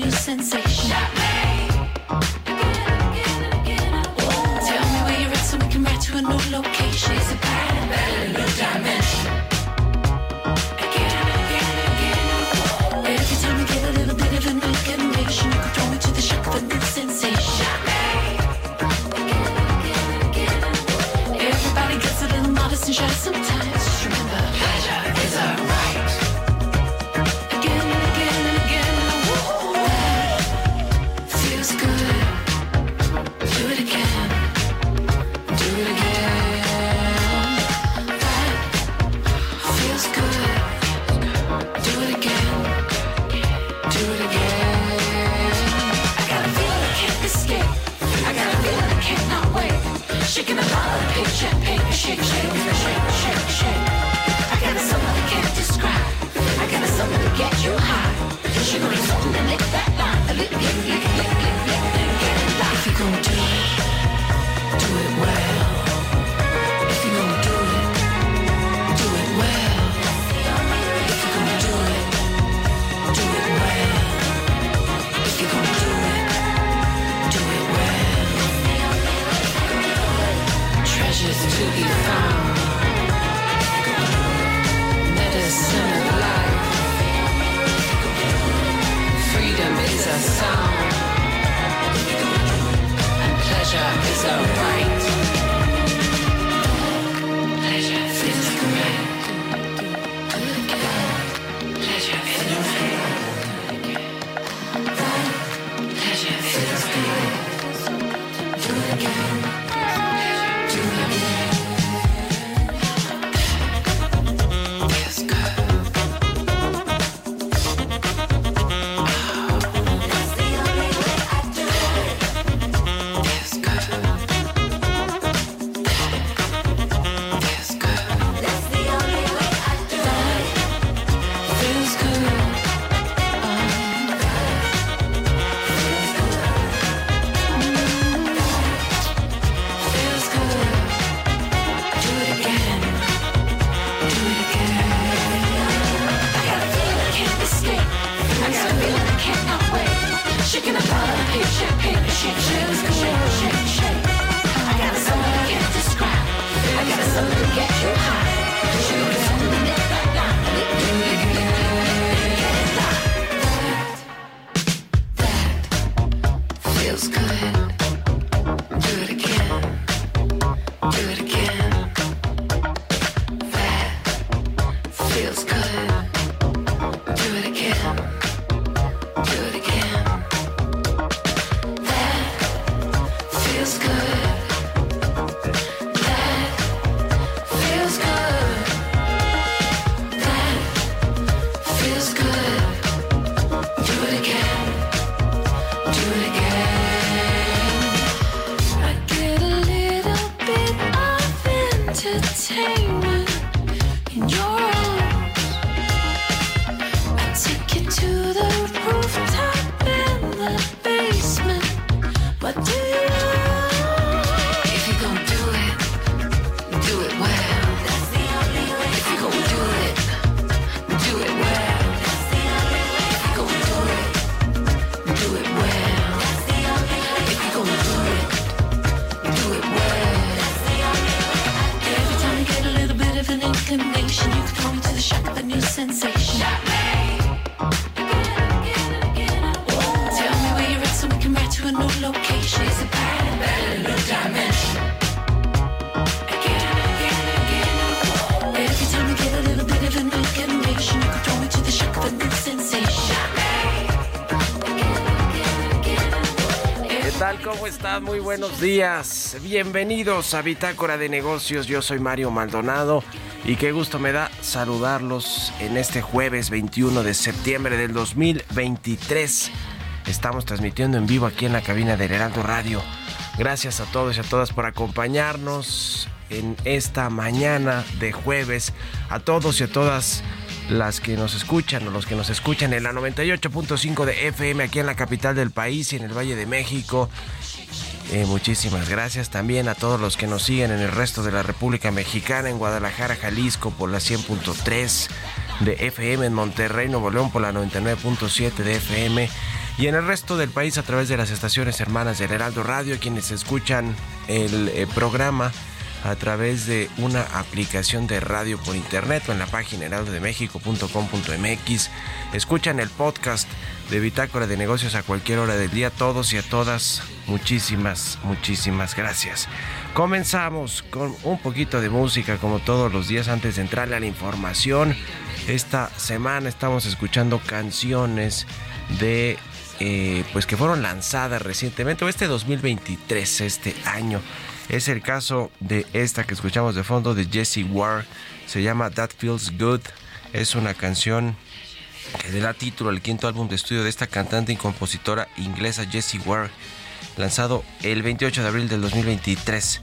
new sensation. Días. Bienvenidos a Bitácora de Negocios. Yo soy Mario Maldonado y qué gusto me da saludarlos en este jueves 21 de septiembre del 2023. Estamos transmitiendo en vivo aquí en la cabina del Heraldo Radio. Gracias a todos y a todas por acompañarnos en esta mañana de jueves. A todos y a todas las que nos escuchan o los que nos escuchan en la 98.5 de FM aquí en la capital del país y en el Valle de México. Eh, muchísimas gracias también a todos los que nos siguen en el resto de la República Mexicana, en Guadalajara, Jalisco por la 100.3 de FM, en Monterrey, Nuevo León por la 99.7 de FM y en el resto del país a través de las estaciones hermanas del Heraldo Radio, quienes escuchan el eh, programa a través de una aplicación de radio por internet o en la página heraldodemexico.com.mx. Escuchan el podcast de Bitácora de Negocios a cualquier hora del día. Todos y a todas, muchísimas, muchísimas gracias. Comenzamos con un poquito de música como todos los días antes de entrarle a la información. Esta semana estamos escuchando canciones de eh, pues que fueron lanzadas recientemente o este 2023 este año es el caso de esta que escuchamos de fondo de Jesse Ward. Se llama That Feels Good. Es una canción que da título al quinto álbum de estudio de esta cantante y compositora inglesa Jessie Ware, lanzado el 28 de abril del 2023.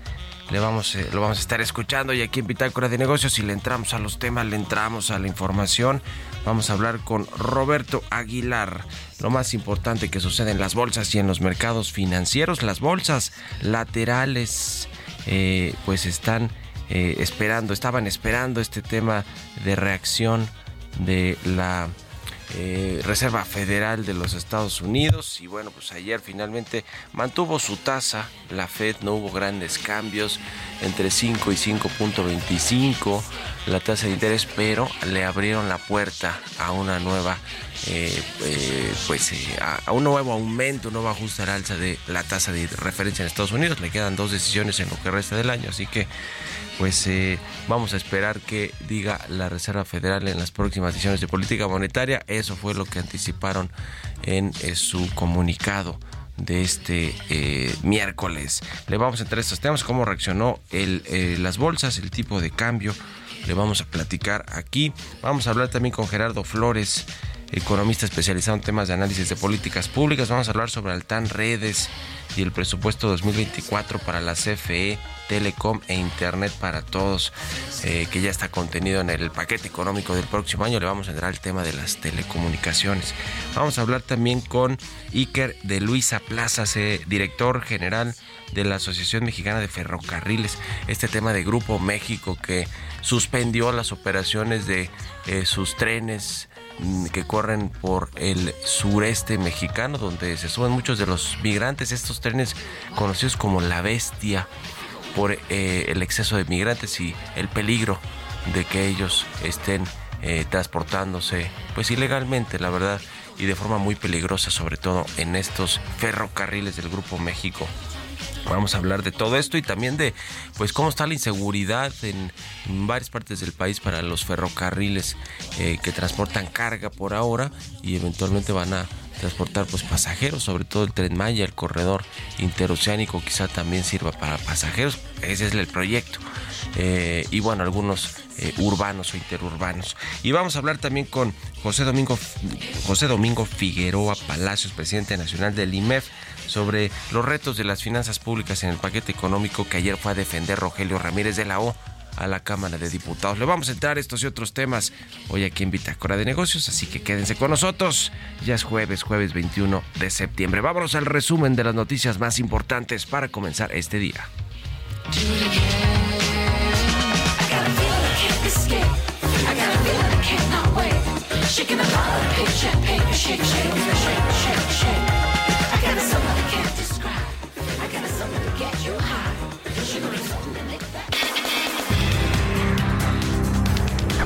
Le vamos, eh, lo vamos a estar escuchando y aquí en Bitácora de Negocios, si le entramos a los temas, le entramos a la información, vamos a hablar con Roberto Aguilar. Lo más importante que sucede en las bolsas y en los mercados financieros, las bolsas laterales, eh, pues están eh, esperando, estaban esperando este tema de reacción de la eh, Reserva Federal de los Estados Unidos. Y bueno pues ayer finalmente mantuvo su tasa. La Fed no hubo grandes cambios entre 5 y 5.25 la tasa de interés pero le abrieron la puerta a una nueva eh, eh, pues a, a, un nuevo aumento un nuevo ajuste al alza de la tasa de referencia en Estados Unidos. Le quedan dos decisiones en lo que resta del año así que pues eh, vamos a esperar que diga la Reserva Federal en las próximas decisiones de política monetaria. Eso fue lo que anticiparon en eh, su comunicado de este eh, miércoles. Le vamos a entrar a estos temas, cómo reaccionó las bolsas, el tipo de cambio. Le vamos a platicar aquí. Vamos a hablar también con Gerardo Flores, economista especializado en temas de análisis de políticas públicas. Vamos a hablar sobre Altan Redes y el presupuesto 2024 para la CFE, Telecom e Internet para todos, eh, que ya está contenido en el paquete económico del próximo año. Le vamos a entrar al tema de las telecomunicaciones. Vamos a hablar también con Iker de Luisa Plazas, eh, director general de la Asociación Mexicana de Ferrocarriles. Este tema de Grupo México que suspendió las operaciones de eh, sus trenes que corren por el sureste mexicano, donde se suben muchos de los migrantes, estos trenes conocidos como la bestia, por eh, el exceso de migrantes y el peligro de que ellos estén eh, transportándose, pues ilegalmente, la verdad, y de forma muy peligrosa, sobre todo en estos ferrocarriles del Grupo México. Vamos a hablar de todo esto y también de pues cómo está la inseguridad en, varias partes del país para los ferrocarriles eh, que transportan carga por ahora y eventualmente van a transportar pues pasajeros, sobre todo el tren Maya, el corredor interoceánico quizá también sirva para pasajeros, ese es el proyecto. Eh, y bueno, algunos eh, urbanos o interurbanos. Y vamos a hablar también con José Domingo, José Domingo Figueroa Palacios, presidente nacional del IMEF, sobre los retos de las finanzas públicas en el paquete económico que ayer fue a defender Rogelio Ramírez de la O a la Cámara de Diputados. Le vamos a entrar estos y otros temas hoy aquí en Bitácora de Negocios, así que quédense con nosotros. Ya es jueves, jueves 21 de septiembre. Vámonos al resumen de las noticias más importantes para comenzar este día.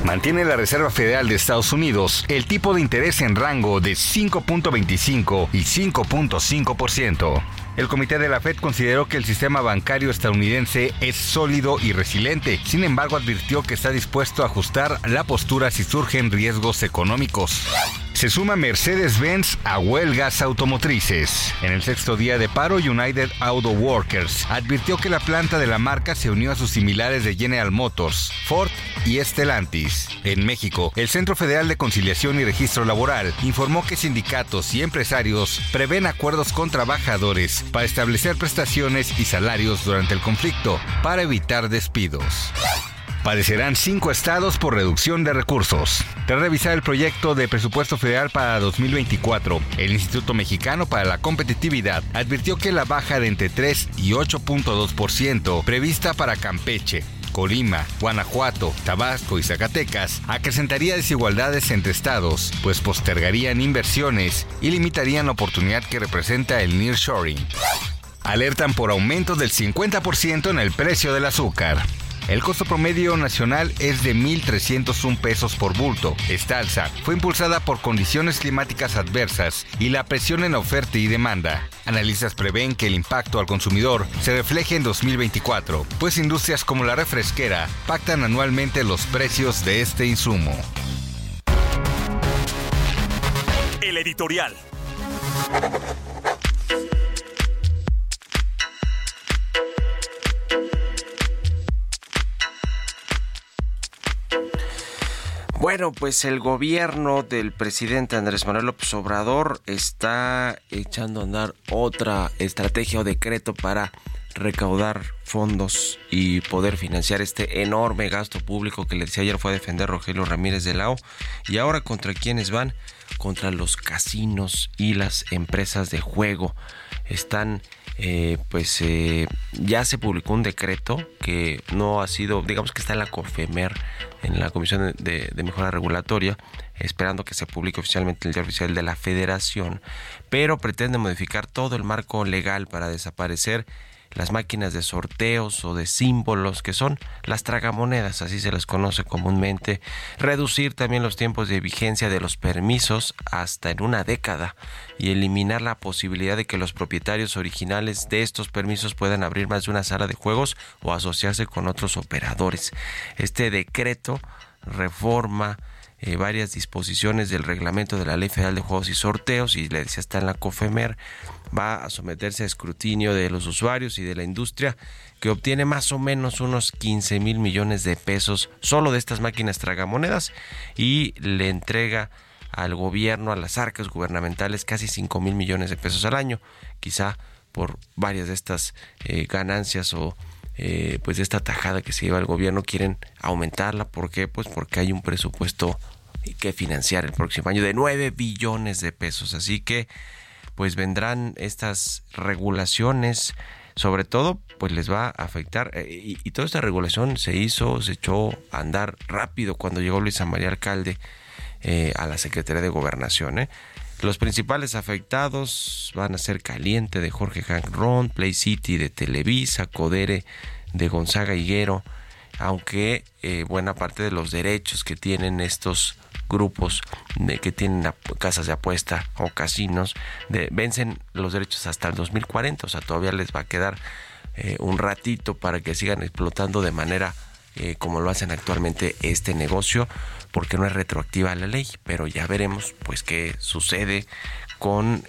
Mantiene la Reserva Federal de Estados Unidos el tipo de interés en rango de 5.25 y 5.5%. El comité de la Fed consideró que el sistema bancario estadounidense es sólido y resiliente, sin embargo advirtió que está dispuesto a ajustar la postura si surgen riesgos económicos. Se suma Mercedes-Benz a huelgas automotrices. En el sexto día de paro, United Auto Workers advirtió que la planta de la marca se unió a sus similares de General Motors, Ford y Stellantis. En México, el Centro Federal de Conciliación y Registro Laboral informó que sindicatos y empresarios prevén acuerdos con trabajadores para establecer prestaciones y salarios durante el conflicto para evitar despidos. Padecerán cinco estados por reducción de recursos. Tras revisar el proyecto de presupuesto federal para 2024, el Instituto Mexicano para la Competitividad advirtió que la baja de entre 3 y 8.2% prevista para Campeche, Colima, Guanajuato, Tabasco y Zacatecas acrecentaría desigualdades entre estados, pues postergarían inversiones y limitarían la oportunidad que representa el nearshoring. Alertan por aumentos del 50% en el precio del azúcar. El costo promedio nacional es de 1.301 pesos por bulto. Esta alza fue impulsada por condiciones climáticas adversas y la presión en oferta y demanda. Analistas prevén que el impacto al consumidor se refleje en 2024, pues industrias como la refresquera pactan anualmente los precios de este insumo. El editorial. Bueno, pues el gobierno del presidente Andrés Manuel López Obrador está echando a andar otra estrategia o decreto para recaudar fondos y poder financiar este enorme gasto público que le decía ayer fue a defender Rogelio Ramírez de Lao. Y ahora contra quiénes van? Contra los casinos y las empresas de juego. Están eh, pues eh, ya se publicó un decreto que no ha sido, digamos que está en la COFEMER, en la Comisión de, Mejora Regulatoria, esperando que se publique oficialmente el día oficial de la Federación, pero pretende modificar todo el marco legal para desaparecer las máquinas de sorteos o de símbolos que son las tragamonedas, así se las conoce comúnmente, reducir también los tiempos de vigencia de los permisos hasta en una década y eliminar la posibilidad de que los propietarios originales de estos permisos puedan abrir más de una sala de juegos o asociarse con otros operadores. Este decreto reforma eh, varias disposiciones del reglamento de la Ley Federal de Juegos y Sorteos y le decía está en la COFEMER va a someterse a escrutinio de los usuarios y de la industria que obtiene más o menos unos 15 mil millones de pesos solo de estas máquinas tragamonedas y le entrega al gobierno, a las arcas gubernamentales, casi 5 mil millones de pesos al año, quizá por varias de estas eh, ganancias o eh, pues de esta tajada que se lleva el gobierno quieren aumentarla. ¿Por qué? Pues porque hay un presupuesto que financiar el próximo año de 9 billones de pesos. Así que pues vendrán estas regulaciones, sobre todo pues les va a afectar eh, y, toda esta regulación se hizo, se echó a andar rápido cuando llegó Luisa María Alcalde eh, a la Secretaría de Gobernación. ¿eh? Los principales afectados van a ser Caliente de Jorge Hank Ron, Play City de Televisa, Codere de Gonzaga Higuero, aunque eh, buena parte de los derechos que tienen estos grupos que tienen casas de apuesta o casinos de, vencen los derechos hasta el 2040, o sea, todavía les va a quedar eh, un ratito para que sigan explotando de manera eh, como lo hacen actualmente este negocio, porque no es retroactiva la ley, pero ya veremos pues qué sucede con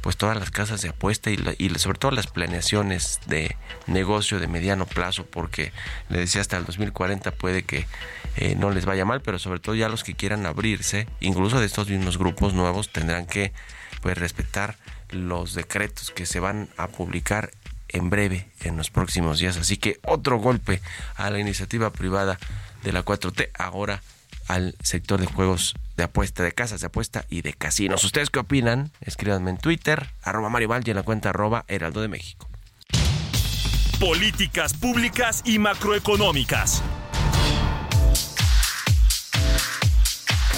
pues todas las casas de apuesta y, la, y, sobre todo las planeaciones de negocio de mediano plazo porque le decía hasta el 2040 puede que eh, no les vaya mal pero sobre todo ya los que quieran abrirse incluso de estos mismos grupos nuevos tendrán que pues respetar los decretos que se van a publicar en breve en los próximos días. Así que otro golpe a la iniciativa privada de la 4T ahora al sector de juegos de apuesta, de casas de apuesta y de casinos. ¿Ustedes qué opinan? Escríbanme en Twitter, arroba Mario Val y en la cuenta arroba Heraldo de México. Políticas públicas y macroeconómicas.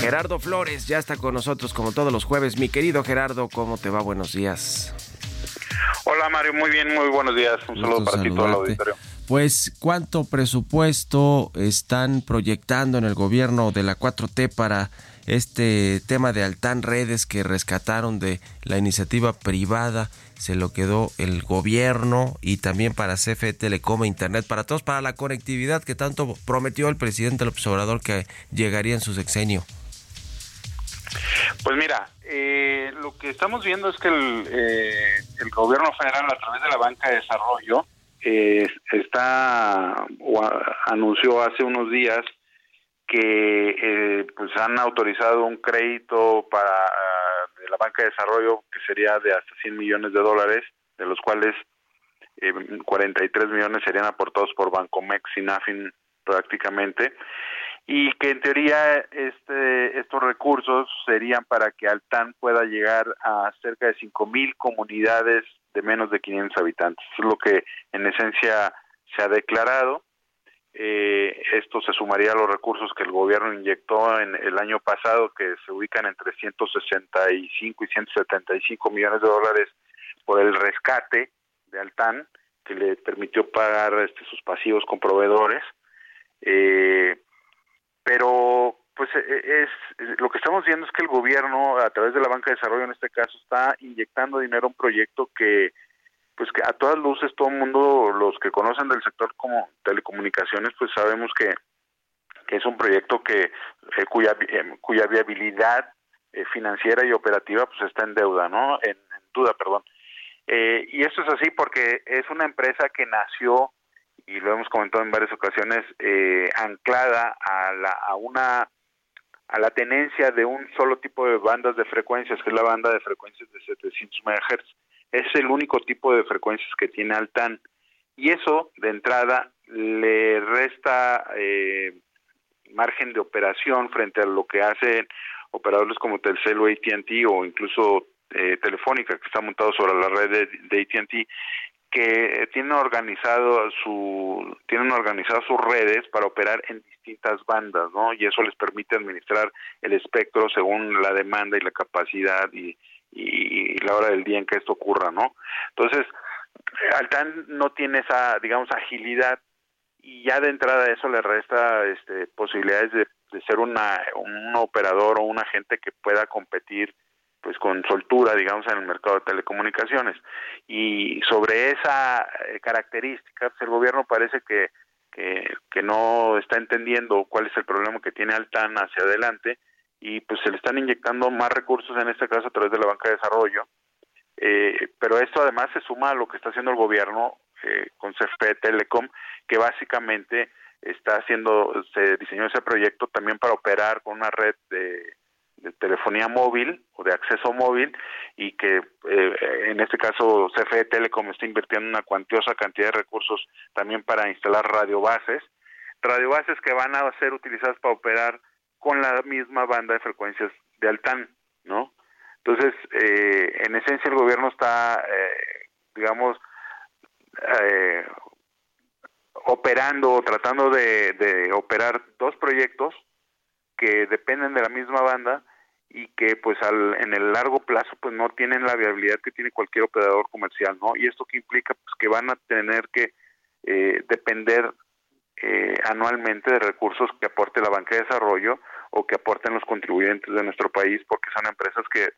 Gerardo Flores ya está con nosotros como todos los jueves. Mi querido Gerardo, ¿cómo te va? Buenos días. Hola Mario, muy bien, muy buenos días. Un saludo para ti todo el auditorio. Pues, ¿cuánto presupuesto están proyectando en el gobierno de la 4T para este tema de Altán Redes que rescataron de la iniciativa privada? Se lo quedó el gobierno y también para CFE Telecom e Internet, para todos, para la conectividad que tanto prometió el presidente López Obrador que llegaría en su sexenio. Pues mira, eh, lo que estamos viendo es que el, eh, el gobierno federal a través de la banca de desarrollo eh, está o anunció hace unos días que eh, pues han autorizado un crédito para ah, la banca de desarrollo que sería de hasta 100 millones de dólares, de los cuales eh, 43 millones serían aportados por Bancomex y Nafin prácticamente y que en teoría este, estos recursos serían para que Altán pueda llegar a cerca de 5.000 comunidades de menos de 500 habitantes. Eso es lo que en esencia se ha declarado. Eh, esto se sumaría a los recursos que el gobierno inyectó en el año pasado, que se ubican entre 165 y 175 millones de dólares por el rescate de Altán, que le permitió pagar este, sus pasivos con proveedores. Eh, pero pues eh, es, es- lo que estamos viendo es que el gobierno a través de la banca de desarrollo en este caso está inyectando dinero a un proyecto que pues que a todas luces todo el mundo los que conocen del sector como telecomunicaciones pues sabemos que, que es un proyecto que eh, cuya eh, cuya viabilidad eh, financiera y operativa pues está en deuda no en, en duda perdón. Y esto es así porque es una empresa que nació y lo hemos comentado en varias ocasiones, anclada a, la, a una a la tenencia de un solo tipo de bandas de frecuencias, que es la banda de frecuencias de 700 MHz. Es el único tipo de frecuencias que tiene Altan. Y eso, de entrada, le resta eh, margen de operación frente a lo que hacen operadores como Telcel o AT&T o incluso eh, Telefónica, que está montado sobre la red de, de AT&T, que tienen organizado su tienen organizadas sus redes para operar en distintas bandas, ¿no? Y eso les permite administrar el espectro según la demanda y la capacidad y, y, la hora del día en que esto ocurra, ¿no? Entonces, Altan no tiene esa, digamos, agilidad y ya de entrada eso le resta este, posibilidades de, de ser una, un operador o un agente que pueda competir pues con soltura, digamos, en el mercado de telecomunicaciones. Y sobre esa eh, característica, pues el gobierno parece que, que, no está entendiendo cuál es el problema que tiene Altan hacia adelante y pues se le están inyectando más recursos, en este caso a través de la banca de desarrollo. Eh, pero esto además se suma a lo que está haciendo el gobierno eh, con CFE Telecom, que básicamente está haciendo, se diseñó ese proyecto también para operar con una red de, de telefonía móvil o de acceso móvil y que eh, en este caso CFE Telecom está invirtiendo una cuantiosa cantidad de recursos también para instalar radiobases, radiobases que van a ser utilizadas para operar con la misma banda de frecuencias de Altán, ¿no? Entonces, eh, en esencia el gobierno está, eh, digamos, eh, operando o tratando de, de operar dos proyectos que dependen de la misma banda y que pues al, en el largo plazo pues no tienen la viabilidad que tiene cualquier operador comercial, ¿no? Y esto que implica pues que van a tener que eh, depender eh, anualmente de recursos que aporte la banca de desarrollo o que aporten los contribuyentes de nuestro país porque son empresas que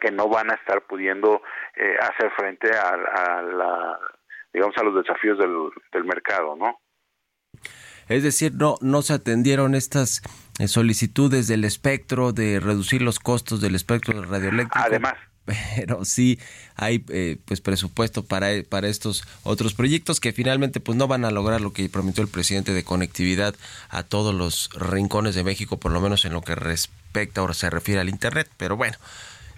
que no van a estar pudiendo eh, hacer frente a, a la digamos a los desafíos del, del mercado, ¿no? Es decir, no, no se atendieron estas solicitudes del espectro de reducir los costos del espectro radioeléctrico. Además, pero sí hay eh, pues presupuesto para, para estos otros proyectos que finalmente pues no van a lograr lo que prometió el presidente de conectividad a todos los rincones de México, por lo menos en lo que respecta o se refiere al internet, pero bueno,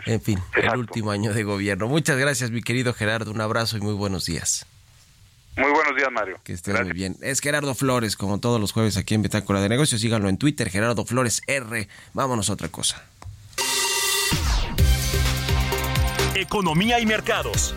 en fin, el último año de gobierno. Muchas gracias, mi querido Gerardo, un abrazo y muy buenos días. Muy buenos días, Mario. Que estés Gracias. muy bien. Es Gerardo Flores, como todos los jueves aquí en Bitácora de Negocios. Síganlo en Twitter, Gerardo Flores R. Vámonos a otra cosa. Economía y mercados.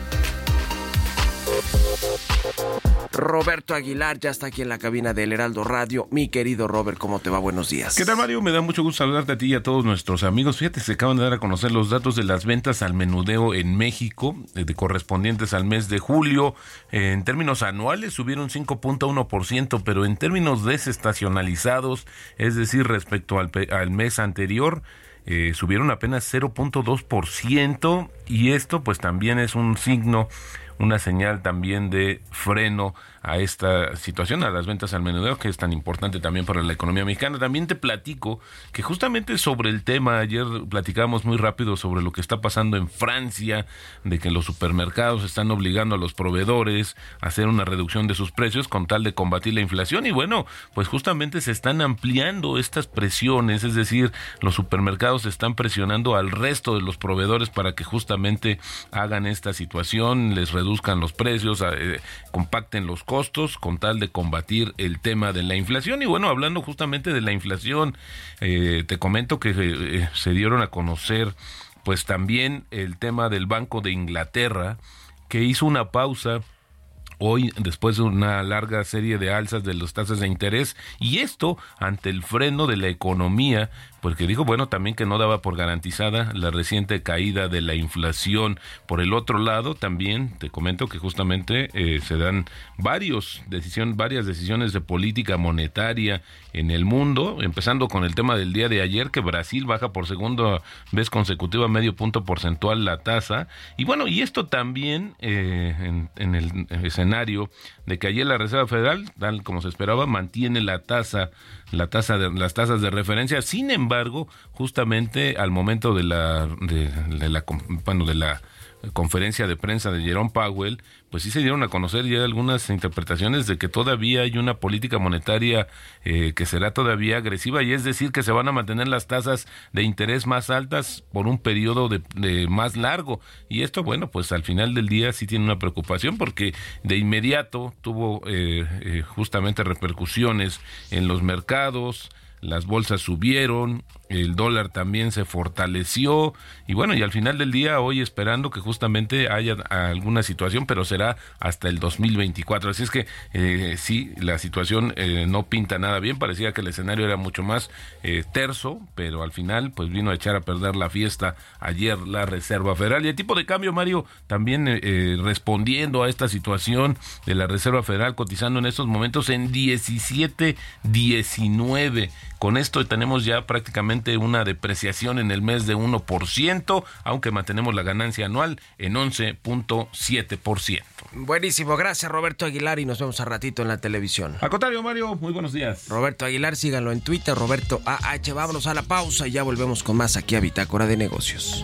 Roberto Aguilar ya está aquí en la cabina del Heraldo Radio. Mi querido Robert, ¿cómo te va? Buenos días. ¿Qué tal, Mario? Me da mucho gusto saludarte a ti y a todos nuestros amigos. Fíjate, se acaban de dar a conocer los datos de las ventas al menudeo en México, eh, de correspondientes al mes de julio. Eh, en términos anuales subieron 5.1%, pero en términos desestacionalizados, es decir, respecto al, al mes anterior, eh, subieron apenas 0.2% y esto pues también es un signo una señal también de freno a esta situación, a las ventas al menudeo, que es tan importante también para la economía mexicana. También te platico que justamente sobre el tema, ayer platicábamos muy rápido sobre lo que está pasando en Francia, de que los supermercados están obligando a los proveedores a hacer una reducción de sus precios con tal de combatir la inflación. Y bueno, pues justamente se están ampliando estas presiones, es decir, los supermercados están presionando al resto de los proveedores para que justamente hagan esta situación, les reduzcan los precios, eh, compacten los costos con tal de combatir el tema de la inflación. Y bueno, hablando justamente de la inflación, eh, te comento que eh, se dieron a conocer pues también el tema del Banco de Inglaterra, que hizo una pausa hoy después de una larga serie de alzas de las tasas de interés y esto ante el freno de la economía porque dijo, bueno, también que no daba por garantizada la reciente caída de la inflación. Por el otro lado, también te comento que justamente eh, se dan varios decisión, varias decisiones de política monetaria en el mundo, empezando con el tema del día de ayer, que Brasil baja por segunda vez consecutiva medio punto porcentual la tasa. Y bueno, y esto también eh, en, en el escenario de que ayer la Reserva Federal, tal como se esperaba, mantiene la tasa la tasa de, las tasas de referencia. Sin embargo, justamente al momento de la, de, la, bueno, de la conferencia de prensa de Jerome Powell, pues sí se dieron a conocer ya algunas interpretaciones de que todavía hay una política monetaria eh, que será todavía agresiva y es decir que se van a mantener las tasas de interés más altas por un periodo de, de más largo. Y esto bueno pues al final del día sí tiene una preocupación porque de inmediato tuvo eh, eh, justamente repercusiones en los mercados las bolsas subieron, el dólar también se fortaleció y bueno, y al final del día hoy esperando que justamente haya alguna situación, pero será hasta el 2024. Así es que eh, sí, la situación eh, no pinta nada bien, parecía que el escenario era mucho más eh, terso, pero al final pues vino a echar a perder la fiesta ayer la Reserva Federal. Y el tipo de cambio, Mario, también eh, respondiendo a esta situación de la Reserva Federal cotizando en estos momentos en 17.19. Con esto tenemos ya prácticamente una depreciación en el mes de 1%, aunque mantenemos la ganancia anual en 11.7%. Buenísimo, gracias Roberto Aguilar y nos vemos a ratito en la televisión. Al contrario, Mario, muy buenos días. Roberto Aguilar, síganlo en Twitter, Roberto AH. Vámonos a la pausa y ya volvemos con más aquí a Bitácora de Negocios.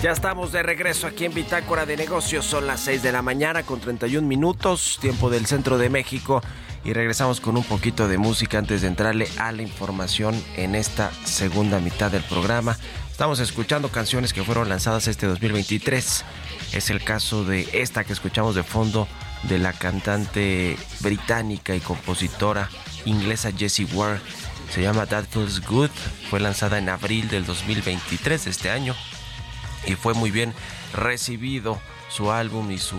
Ya estamos de regreso aquí en Bitácora de Negocios. Son las 6 de la mañana con 31 minutos, tiempo del centro de México. Y regresamos con un poquito de música antes de entrarle a la información en esta segunda mitad del programa. Estamos escuchando canciones que fueron lanzadas este 2023. Es el caso de esta que escuchamos de fondo de la cantante británica y compositora inglesa Jessie Ware. Se llama That Feels Good. Fue lanzada en abril del 2023 de este año y fue muy bien recibido su álbum y su,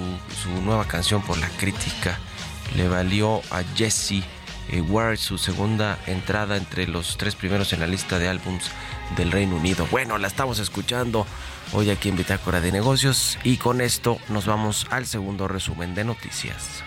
nueva canción por la crítica. Le valió a Jesse eh, Ward su segunda entrada entre los tres primeros en la lista de álbums del Reino Unido. Bueno, la estamos escuchando hoy aquí en Bitácora de Negocios y con esto nos vamos al segundo resumen de noticias.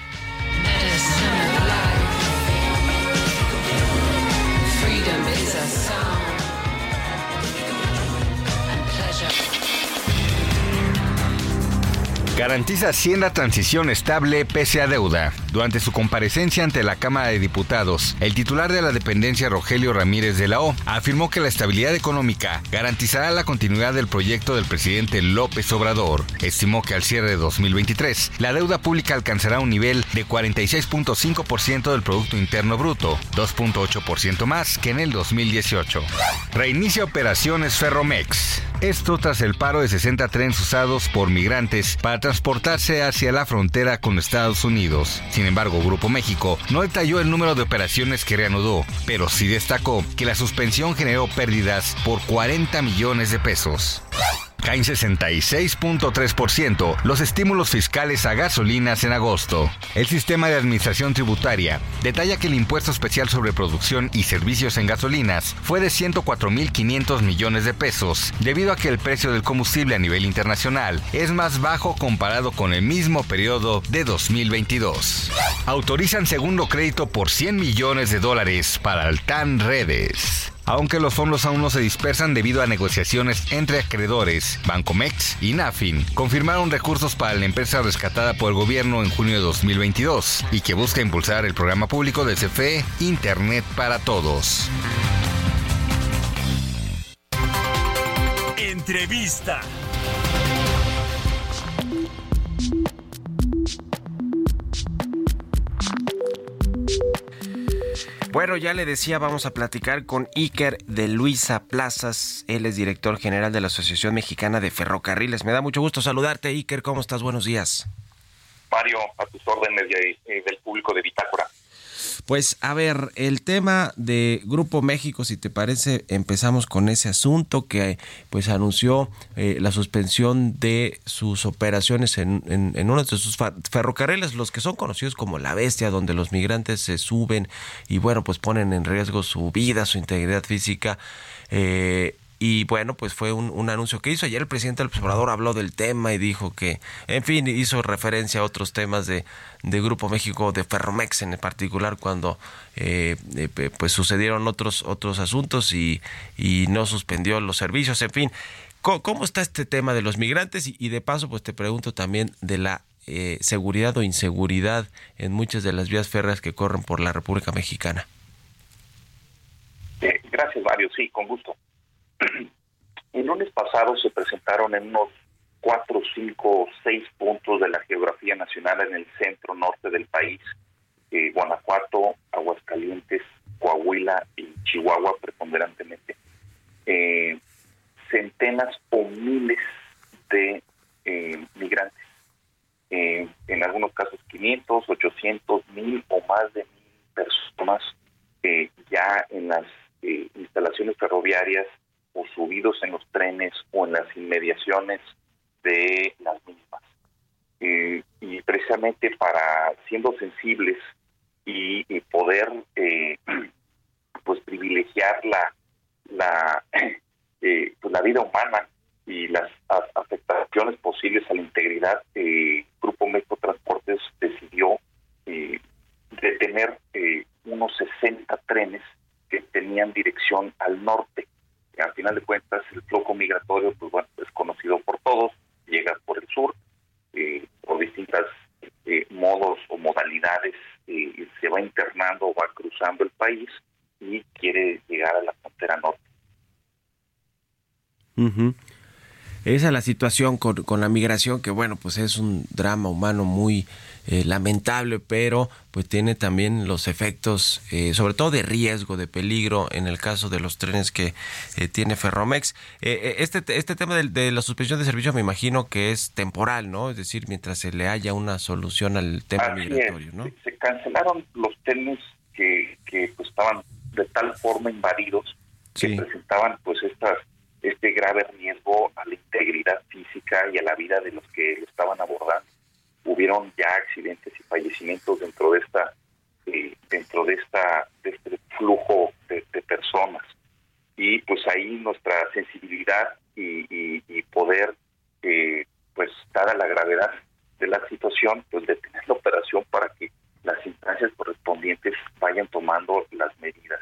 Garantiza Hacienda transición estable pese a deuda. Durante su comparecencia ante la Cámara de Diputados, el titular de la dependencia Rogelio Ramírez de la O afirmó que la estabilidad económica garantizará la continuidad del proyecto del presidente López Obrador. Estimó que al cierre de 2023, la deuda pública alcanzará un nivel de 46.5% del Producto Interno Bruto, 2.8% más que en el 2018. Reinicia operaciones Ferromex. Esto tras el paro de 60 trenes usados por migrantes para transportarse hacia la frontera con Estados Unidos. Embargo, Grupo México no detalló el número de operaciones que reanudó, pero sí destacó que la suspensión generó pérdidas por 40 millones de pesos. Caen 66.3% los estímulos fiscales a gasolinas en agosto. El sistema de administración tributaria detalla que el impuesto especial sobre producción y servicios en gasolinas fue de 104.500 millones de pesos, debido a que el precio del combustible a nivel internacional es más bajo comparado con el mismo periodo de 2022. Autorizan segundo crédito por 100 millones de dólares para Altan Redes. Aunque los fondos aún no se dispersan debido a negociaciones entre acreedores, Bancomex y Nafin confirmaron recursos para la empresa rescatada por el gobierno en junio de 2022 y que busca impulsar el programa público de CFE Internet para Todos. Entrevista. Bueno, ya le decía, vamos a platicar con Iker de Luisa Plazas. Él es director general de la Asociación Mexicana de Ferrocarriles. Me da mucho gusto saludarte, Iker. ¿Cómo estás? Buenos días. Mario, a tus órdenes de- eh, del público de Bitácora. Pues a ver, el tema de Grupo México, si te parece, empezamos con ese asunto que pues anunció eh, la suspensión de sus operaciones en, en, en uno de sus ferrocarriles, los que son conocidos como la bestia, donde los migrantes se suben y bueno, pues ponen en riesgo su vida, su integridad física. eh, y bueno, pues fue un, un anuncio que hizo. Ayer el presidente del observador habló del tema y dijo que, en fin, hizo referencia a otros temas de, de Grupo México, de Ferromex en particular, cuando eh, eh, pues sucedieron otros, otros asuntos y, y no suspendió los servicios. En fin, ¿cómo, está este tema de los migrantes? Y, y de paso, pues te pregunto también de la eh, seguridad o inseguridad en muchas de las vías férreas que corren por la República Mexicana. Eh, gracias, Mario. Sí, con gusto. El lunes pasado se presentaron en unos cuatro, cinco, seis puntos de la geografía nacional en el centro norte del país, eh, Guanajuato, Aguascalientes, Coahuila y Chihuahua preponderantemente, eh, centenas o miles de eh, migrantes. Eh, en algunos casos 500, 800, 1000 o más de mil personas ya en las instalaciones ferroviarias o subidos en los trenes o en las inmediaciones de las mismas. Eh, y precisamente para, siendo sensibles y, poder eh, pues privilegiar la, eh, pues, la vida humana y las afectaciones posibles a la integridad, eh, Grupo México Transportes decidió detener unos 60 trenes que tenían dirección al norte. Al final de cuentas, el flujo migratorio pues, bueno, es conocido por todos, llega por el sur, eh, por distintas eh, modos o modalidades, eh, se va internando o va cruzando el país y quiere llegar a la frontera norte. Ujú. Esa es la situación con, con la migración, que bueno, pues es un drama humano muy eh, lamentable, pero pues tiene también los efectos, eh, sobre todo de riesgo, de peligro, en el caso de los trenes que eh, tiene Ferromex. este, este tema de, de, la suspensión de servicio me imagino que es temporal, ¿no? Es decir, mientras se le haya una solución al tema Así migratorio, es. ¿no? Se cancelaron los trenes que, que pues, estaban de tal forma invadidos que Sí. presentaban pues estas este grave riesgo a la integridad física y a la vida de los que lo estaban abordando. Hubieron ya accidentes y fallecimientos dentro de esta eh, dentro de esta de este flujo de, de personas. Y pues ahí nuestra sensibilidad y, y- y poder eh, pues dada la gravedad de la situación pues detener la operación para que las instancias correspondientes vayan tomando las medidas.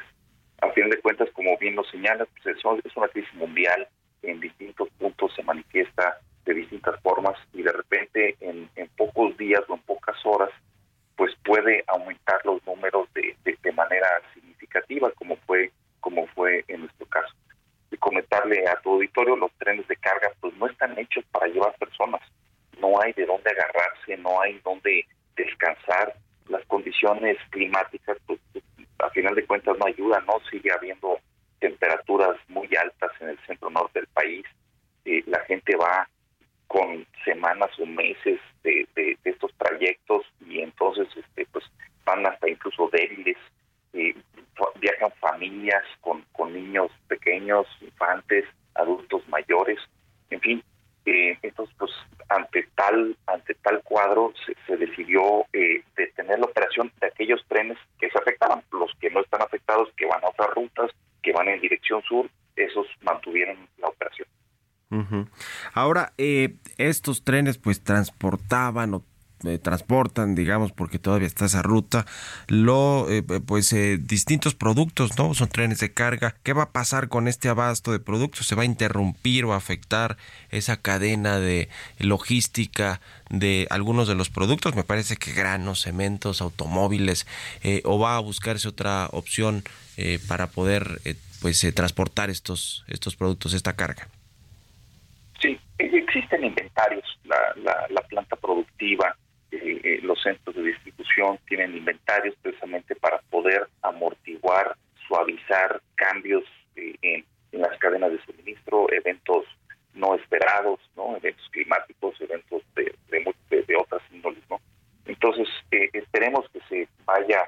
A fin de cuentas, como bien lo señala, pues es una crisis mundial, en distintos puntos se manifiesta de distintas formas y de repente en, en pocos días o en pocas horas, pues puede aumentar los números de, de, de manera significativa, como fue como fue en nuestro caso. Y comentarle a tu auditorio, los trenes de carga pues no están hechos para llevar personas, no hay de dónde agarrarse, no hay dónde descansar, las condiciones climáticas pues, a final de cuentas no ayuda, no sigue habiendo temperaturas muy altas en el centro norte del país, eh, la gente va con semanas o meses de, de- de estos trayectos y entonces este pues van hasta incluso débiles, eh, viajan familias con, con niños pequeños, infantes, adultos mayores, en fin, eh, entonces pues ante tal ante tal cuadro se, se decidió eh, detener la operación de aquellos trenes que se afectaban, los que no están afectados, que van a otras rutas, que van en dirección sur, esos mantuvieron la Ahora, eh, estos trenes pues transportaban o eh, transportan, digamos, porque todavía está esa ruta, lo, eh, pues eh, distintos productos, ¿no? Son trenes de carga. ¿Qué va a pasar con este abasto de productos? ¿Se va a interrumpir o afectar esa cadena de logística de algunos de los productos? Me parece que granos, cementos, automóviles, eh, o va a buscarse otra opción eh, para poder eh, pues eh, transportar estos, estos productos, esta carga. Existen inventarios, la, la, la planta productiva, eh, eh, los centros de distribución tienen inventarios precisamente para poder amortiguar, suavizar cambios eh, en, en las cadenas de suministro, eventos no esperados, no eventos climáticos, eventos de, de, de- otras índoles. Entonces eh, esperemos que se vaya,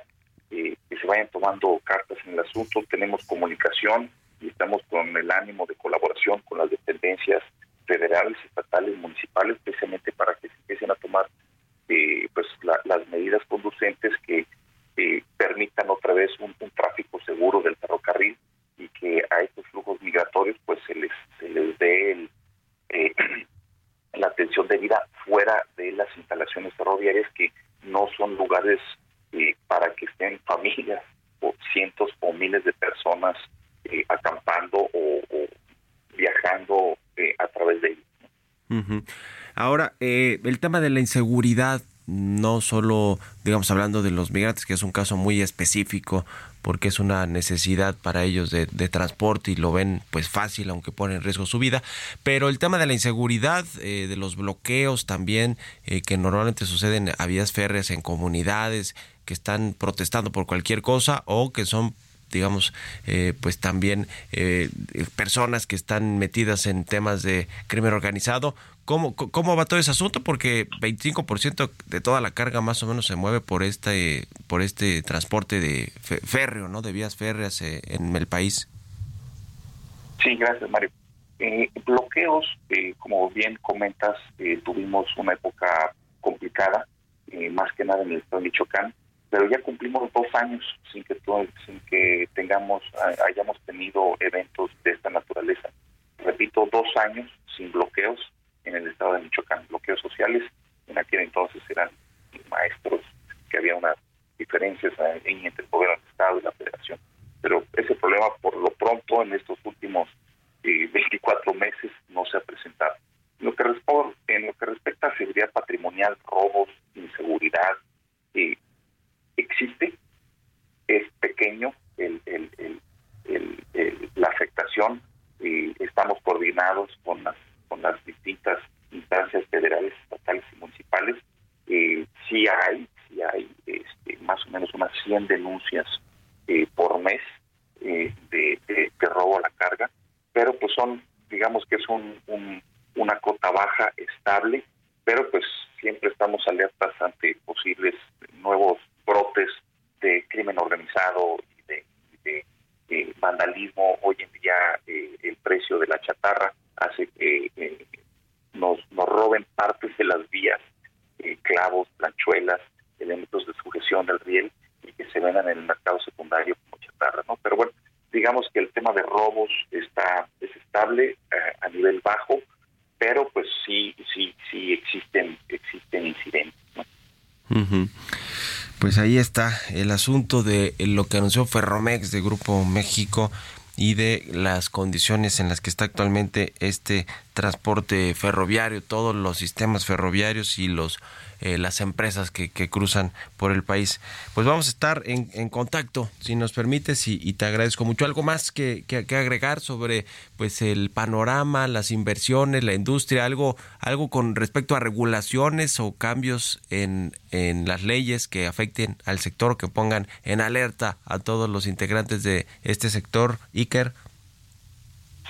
eh, que se vayan tomando cartas en el asunto. Tenemos comunicación y estamos con el ánimo de colaboración con las dependencias federales, estatales, municipales, precisamente para que se empiecen a tomar eh, pues la- las medidas conducentes que eh, permitan otra vez un, un tráfico seguro del ferrocarril y que a estos flujos migratorios pues se les se les dé eh, la atención debida fuera de las instalaciones ferroviarias que no son lugares para que estén familias o cientos o miles de personas acampando o viajando eh, a través de ellos. Ahora, eh, el tema de la inseguridad, no solo, digamos, hablando de los migrantes, que es un caso muy específico, porque es una necesidad para ellos de, de transporte y lo ven pues fácil, aunque pone en riesgo su vida, pero el tema de la inseguridad, eh, de los bloqueos también, eh, que normalmente suceden a vías férreas en comunidades que están protestando por cualquier cosa o que son digamos, eh, pues también eh, personas que están metidas en temas de crimen organizado. ¿Cómo, ¿Cómo va todo ese asunto? Porque 25% de toda la carga más o menos se mueve por este, por este transporte de férreo, ¿no? De vías férreas eh, en el país. Sí, gracias, Mario. Eh, bloqueos, como bien comentas, tuvimos una época complicada, más que nada en el estado de Michoacán, pero ya cumplimos dos años sin que sin que tengamos ha- hayamos tenido eventos de esta naturaleza. Repito, dos años sin bloqueos en el estado de Michoacán, bloqueos sociales. En aquel entonces eran maestros, que había unas diferencias entre el gobierno del estado y la federación. Pero ese problema, por lo pronto, en estos últimos eh, 24 meses no se ha presentado. En lo que, en lo que respecta a seguridad patrimonial, robos, inseguridad, eh, existe, es pequeño el, el, el, la afectación, estamos coordinados con las, con las distintas instancias federales, estatales y municipales. Eh, sí hay, sí hay este, más o menos unas 100 denuncias ahí está el asunto de lo que anunció Ferromex de Grupo México y de las condiciones en las que está actualmente este transporte ferroviario, todos los sistemas ferroviarios y los eh, las empresas que, que cruzan por el país. Pues vamos a estar en, en contacto, si nos permites, y, te agradezco mucho. ¿Algo más que, que- agregar sobre pues el panorama, las inversiones, la industria, algo, algo con respecto a regulaciones o cambios en, en las leyes que afecten al sector que pongan en alerta a todos los integrantes de este sector, Iker?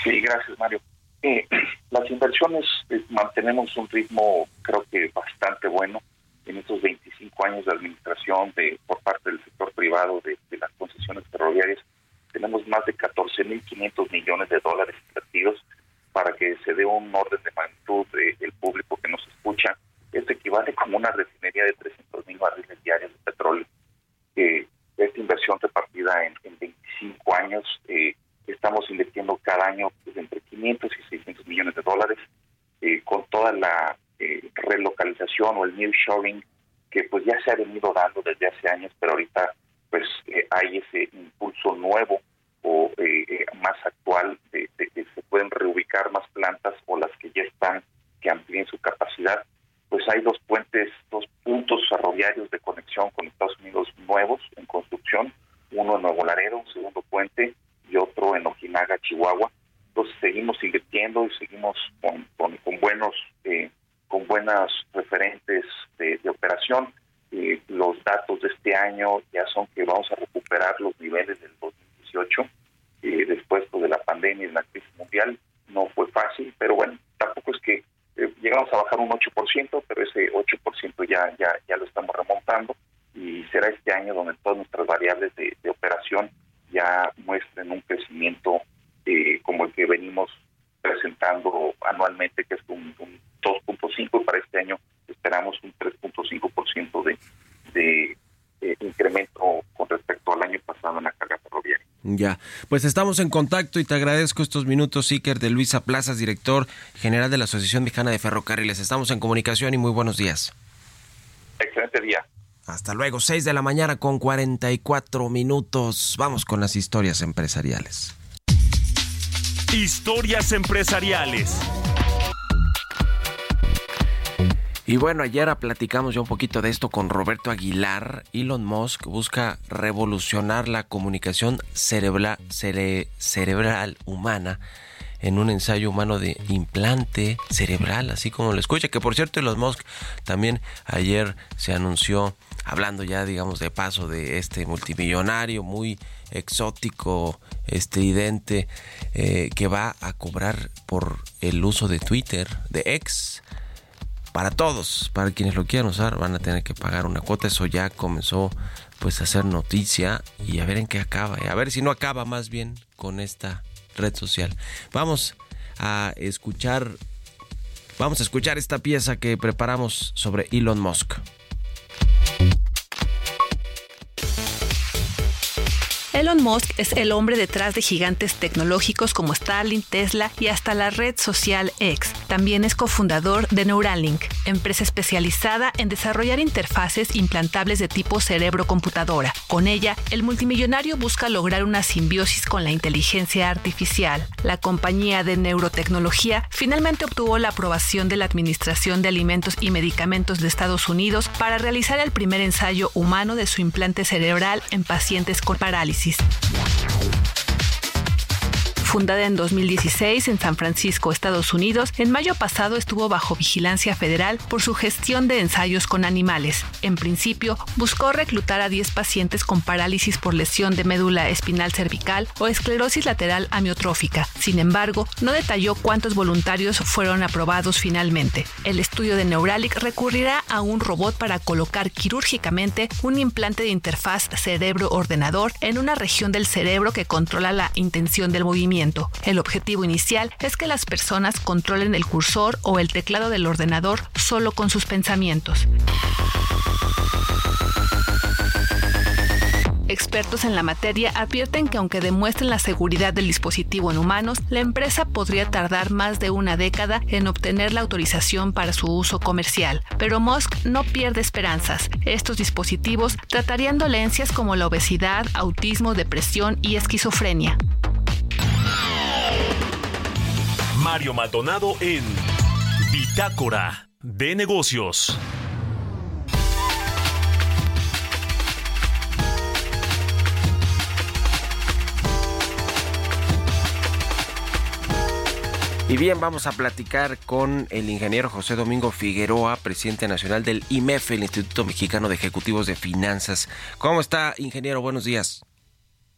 Sí, gracias, Mario. Eh, las inversiones eh, mantenemos un ritmo, creo que bastante bueno en estos 25 años de administración de por parte del sector privado de, de las concesiones ferroviarias. Tenemos más de 14.500 millones de dólares invertidos para que se dé un orden de magnitud de- del público que nos escucha. Esto equivale como una refinería de 300.000 barriles diarios de petróleo eh, esta inversión repartida en, en 25 años. eh, estamos invirtiendo cada año pues, entre 500 y 600 millones de dólares eh, con toda la eh, relocalización o el new shoring que pues ya se ha venido dando desde hace años, pero ahorita pues eh, hay ese impulso nuevo o eh, eh, más actual de, de que se pueden reubicar más plantas o las que ya están que amplíen su capacidad pues hay dos puentes, dos puntos ferroviarios de conexión con Estados Unidos nuevos en construcción, uno en Nuevo Laredo, un segundo puente, y otro en Ojinaga, Chihuahua. Entonces seguimos invirtiendo y seguimos con, con, con buenos, eh, con buenas referentes de, de operación. Eh, los datos de este año ya son que vamos a recuperar los niveles del 2018 eh, después pues, de la pandemia y de la crisis mundial. No fue fácil, pero bueno, tampoco es que eh, llegamos a bajar un 8%, pero ese 8% ya, ya, ya lo estamos remontando y será este año donde todas nuestras variables de, de operación ya muestren un crecimiento eh, como el que venimos presentando anualmente, que es un, un 2.5 y para este año esperamos un 3.5% de, de eh, incremento con respecto al año pasado en la carga ferroviaria. Ya, pues estamos en contacto y te agradezco estos minutos, Iker de Luisa Plazas, director general de la Asociación Mexicana de Ferrocarriles. Estamos en comunicación y muy buenos días. Excelente día. Hasta luego, 6 de la mañana con 44 minutos. Vamos con las historias empresariales. Historias empresariales. Y bueno, ayer platicamos ya un poquito de esto con Roberto Aguilar. Elon Musk busca revolucionar la comunicación cerebral, cere- cerebral humana en un ensayo humano de implante cerebral, así como lo escucha. Que por cierto, Elon Musk también ayer se anunció, hablando ya, digamos, de paso de este multimillonario muy exótico, estridente, eh, que va a cobrar por el uso de Twitter, de X para todos, para quienes lo quieran usar, van a tener que pagar una cuota. Eso ya comenzó pues a hacer noticia y a ver en qué acaba. y A ver si no acaba más bien con esta red social. Vamos a escuchar vamos a escuchar esta pieza que preparamos sobre Elon Musk. Elon Musk es el hombre detrás de gigantes tecnológicos como Starlink, Tesla y hasta la red social X. También es cofundador de Neuralink, empresa especializada en desarrollar interfaces implantables de tipo cerebro-computadora. Con ella, el multimillonario busca lograr una simbiosis con la inteligencia artificial. La compañía de neurotecnología finalmente obtuvo la aprobación de la Administración de Alimentos y Medicamentos de Estados Unidos para realizar el primer ensayo humano de su implante cerebral en pacientes con parálisis. Oasis. Fundada en 2016 en San Francisco, Estados Unidos, en mayo pasado estuvo bajo vigilancia federal por su gestión de ensayos con animales. En principio, buscó reclutar a 10 pacientes con parálisis por lesión de médula espinal cervical o esclerosis lateral amiotrófica. Sin embargo, no detalló cuántos voluntarios fueron aprobados finalmente. El estudio de Neuralic recurrirá a un robot para colocar quirúrgicamente un implante de interfaz cerebro-ordenador en una región del cerebro que controla la intención del movimiento. El objetivo inicial es que las personas controlen el cursor o el teclado del ordenador solo con sus pensamientos. Expertos en la materia advierten que aunque demuestren la seguridad del dispositivo en humanos, la empresa podría tardar más de una década en obtener la autorización para su uso comercial. Pero Musk no pierde esperanzas. Estos dispositivos tratarían dolencias como la obesidad, autismo, depresión y esquizofrenia. Mario Maldonado en Bitácora de Negocios. Y bien, vamos a platicar con el ingeniero José Domingo Figueroa, presidente nacional del IMEF, el Instituto Mexicano de Ejecutivos de Finanzas. ¿Cómo está, ingeniero? Buenos días.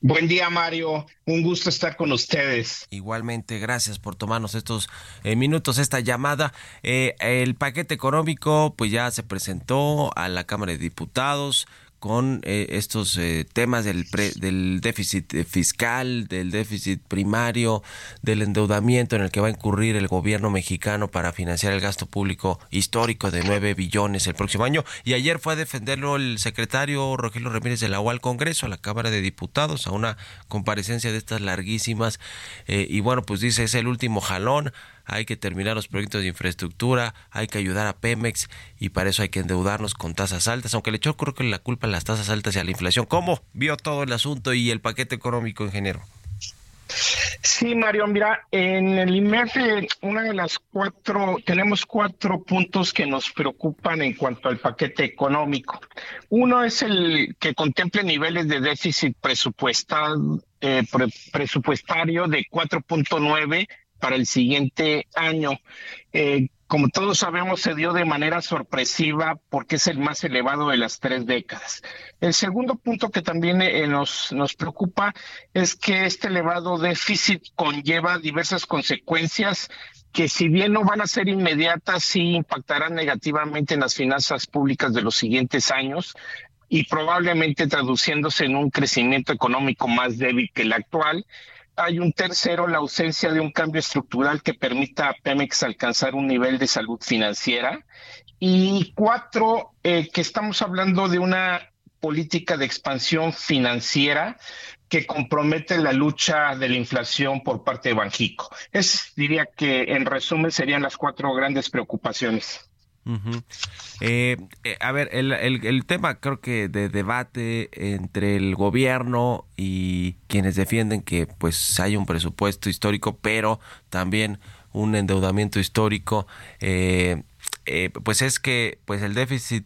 Buen día, Mario. Un gusto estar con ustedes. Igualmente, gracias por tomarnos estos eh, minutos, esta llamada. Eh, el paquete económico, pues ya se presentó a la Cámara de Diputados con eh, estos eh, temas del, pre- del déficit eh, fiscal, del déficit primario, del endeudamiento en el que va a incurrir el gobierno mexicano para financiar el gasto público histórico de 9 billones el próximo año. Y ayer fue a defenderlo el secretario Rogelio Ramírez de la UA al Congreso, a la Cámara de Diputados, a una comparecencia de estas larguísimas. Eh, y bueno, pues dice, es el último jalón hay que terminar los proyectos de infraestructura, hay que ayudar a Pemex y para eso hay que endeudarnos con tasas altas, aunque le echó creo que la culpa a las tasas altas y a la inflación. ¿Cómo vio todo el asunto y el paquete económico en género? Sí, Mario, mira, en el IMEF, una de las cuatro, tenemos cuatro puntos que nos preocupan en cuanto al paquete económico. Uno es el que contemple niveles de déficit presupuestal, eh, pre- presupuestario de 4.9 para el siguiente año. Eh, como todos sabemos, se dio de manera sorpresiva porque es el más elevado de las tres décadas. El segundo punto que también eh, nos, nos preocupa es que este elevado déficit conlleva diversas consecuencias que si bien no van a ser inmediatas, sí impactarán negativamente en las finanzas públicas de los siguientes años y probablemente traduciéndose en un crecimiento económico más débil que el actual. Hay un tercero, la ausencia de un cambio estructural que permita a Pemex alcanzar un nivel de salud financiera. Y cuatro, eh, que estamos hablando de una política de expansión financiera que compromete la lucha de la inflación por parte de Banjico. Es, diría que en resumen serían las cuatro grandes preocupaciones. Eh, a ver, el, el, tema creo que de debate entre el gobierno y quienes defienden que pues hay un presupuesto histórico, pero también un endeudamiento histórico, eh, eh, pues es que pues el déficit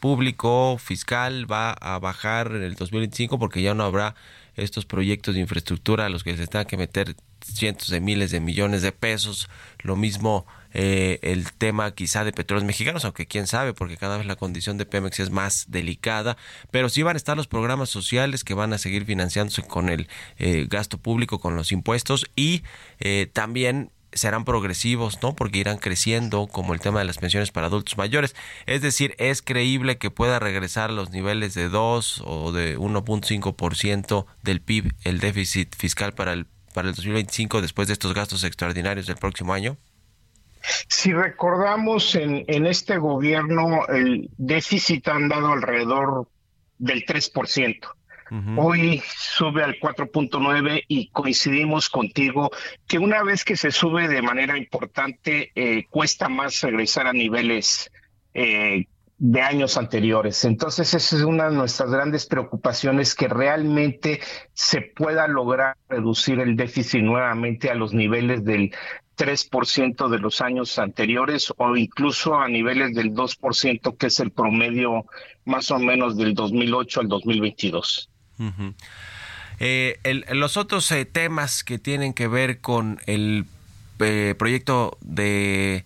público fiscal va a bajar en el 2025 porque ya no habrá estos proyectos de infraestructura a los que se tengan que meter cientos de miles de millones de pesos. Lo mismo eh, el tema quizá de petróleos mexicanos, aunque quién sabe, porque cada vez la condición de Pemex es más delicada. Pero sí van a estar los programas sociales que van a seguir financiándose con el eh, gasto público, con los impuestos y eh, también serán progresivos, ¿no? Porque irán creciendo, como el tema de las pensiones para adultos mayores. Es decir, es creíble que pueda regresar a los niveles de 2 o de 1.5% del PIB el déficit fiscal para el para el 2025 después de estos gastos extraordinarios del próximo año. Si recordamos, en, en este gobierno el déficit ha andado alrededor del 3%. Hoy sube al 4.9 y coincidimos contigo que una vez que se sube de manera importante, eh, cuesta más regresar a niveles eh, de años anteriores. Entonces, esa es una de nuestras grandes preocupaciones, que realmente se pueda lograr reducir el déficit nuevamente a los niveles del 3% de los años anteriores o incluso a niveles del 2%, que es el promedio más o menos del 2008 al 2022. Uh -huh. Eh, el- los otros eh, temas que tienen que ver con el eh, proyecto de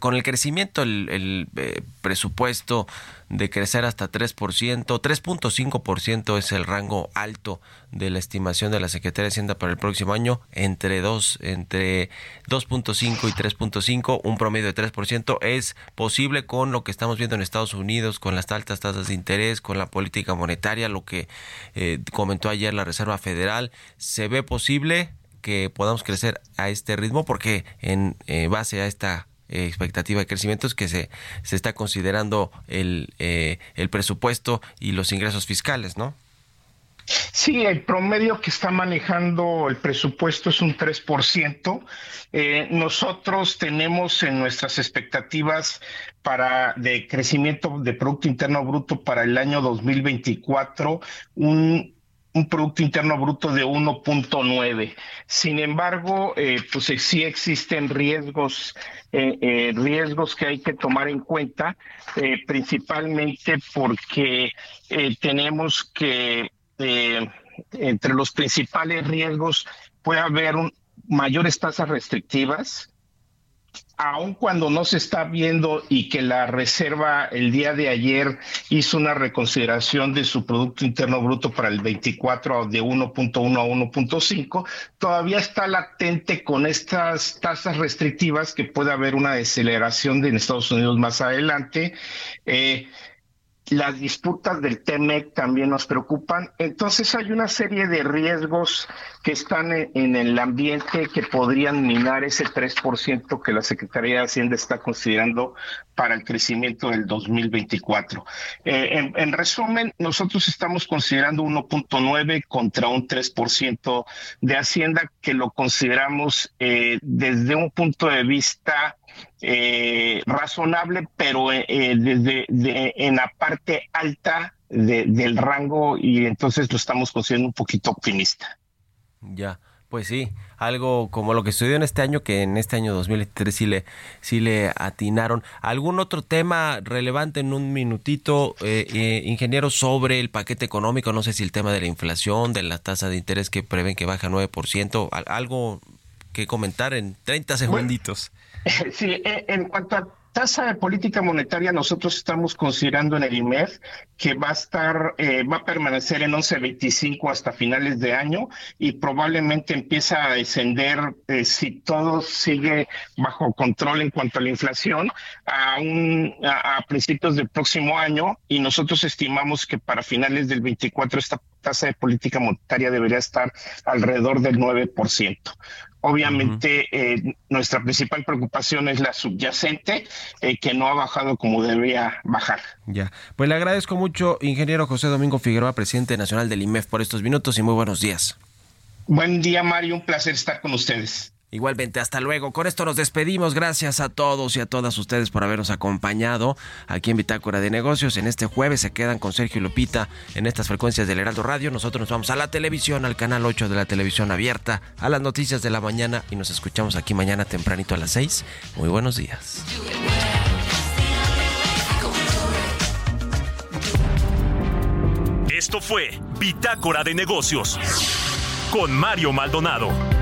con el crecimiento el, el, eh, presupuesto de crecer hasta 3%, 3.5% es el rango alto de la estimación de la Secretaría de Hacienda para el próximo año, entre 2 entre 2.5 y 3.5, un promedio de 3% es posible con lo que estamos viendo en Estados Unidos, con las altas tasas de interés, con la política monetaria, lo que eh, comentó ayer la Reserva Federal, se ve posible que podamos crecer a este ritmo porque en eh, base a esta eh, expectativa de crecimiento es que se, se está considerando el, eh, el presupuesto y los ingresos fiscales, ¿no? Sí, el promedio que está manejando el presupuesto es un 3%. Eh, nosotros tenemos en nuestras expectativas para de crecimiento de Producto Interno Bruto para el año 2024 un un Producto Interno Bruto de 1.9. Sin embargo, eh, pues eh, sí existen riesgos, eh, eh, riesgos que hay que tomar en cuenta, principalmente porque tenemos que, entre los principales riesgos, puede haber un- mayores tasas restrictivas, aun cuando no se está viendo y que la Reserva el día de ayer hizo una reconsideración de su Producto Interno Bruto para el 24 de 1.1 a 1.5, todavía está latente con estas tasas restrictivas que puede haber una deceleración de en Estados Unidos más adelante. Eh, las disputas del TEMEC también nos preocupan. Entonces hay una serie de riesgos que están en, el ambiente que podrían minar ese 3% que la Secretaría de Hacienda está considerando para el crecimiento del 2024. Eh, en, en resumen, nosotros estamos considerando 1.9 contra un 3% de Hacienda que lo consideramos eh, desde un punto de vista eh, razonable, pero eh, eh, desde de- en la parte alta de- del rango y entonces lo estamos considerando un poquito optimista. Ya, pues sí, algo como lo que estudió en este año, que en este año 2023 sí le, sí le atinaron. ¿Algún otro tema relevante en un minutito, eh, eh, ingeniero, sobre el paquete económico? No sé si el tema de la inflación, de la tasa de interés que prevén que baja a 9%, al- algo que comentar en 30 segunditos. Sí, eh, en cuanto a tasa de política monetaria, nosotros estamos considerando en el IMEF que va a estar, eh, va a permanecer en 11.25 hasta finales de año y probablemente empieza a descender, eh, si todo sigue bajo control en cuanto a la inflación, a, un, a, a principios del próximo año y nosotros estimamos que para finales del 24 esta tasa de política monetaria debería estar alrededor del 9%. Obviamente, eh, nuestra principal preocupación es la subyacente, eh, que no ha bajado como debería bajar. Ya, pues le agradezco mucho, ingeniero José Domingo Figueroa, presidente nacional del IMEF, por estos minutos y muy buenos días. Buen día, Mario. Un placer estar con ustedes. Igualmente, hasta luego. Con esto nos despedimos. Gracias a todos y a todas ustedes por habernos acompañado aquí en Bitácora de Negocios. En este jueves se quedan con Sergio y Lupita en estas frecuencias del Heraldo Radio. Nosotros nos vamos a la televisión, al canal 8 de la televisión abierta, a las noticias de la mañana y nos escuchamos aquí mañana tempranito a las 6. Muy buenos días. Esto fue Bitácora de Negocios con Mario Maldonado.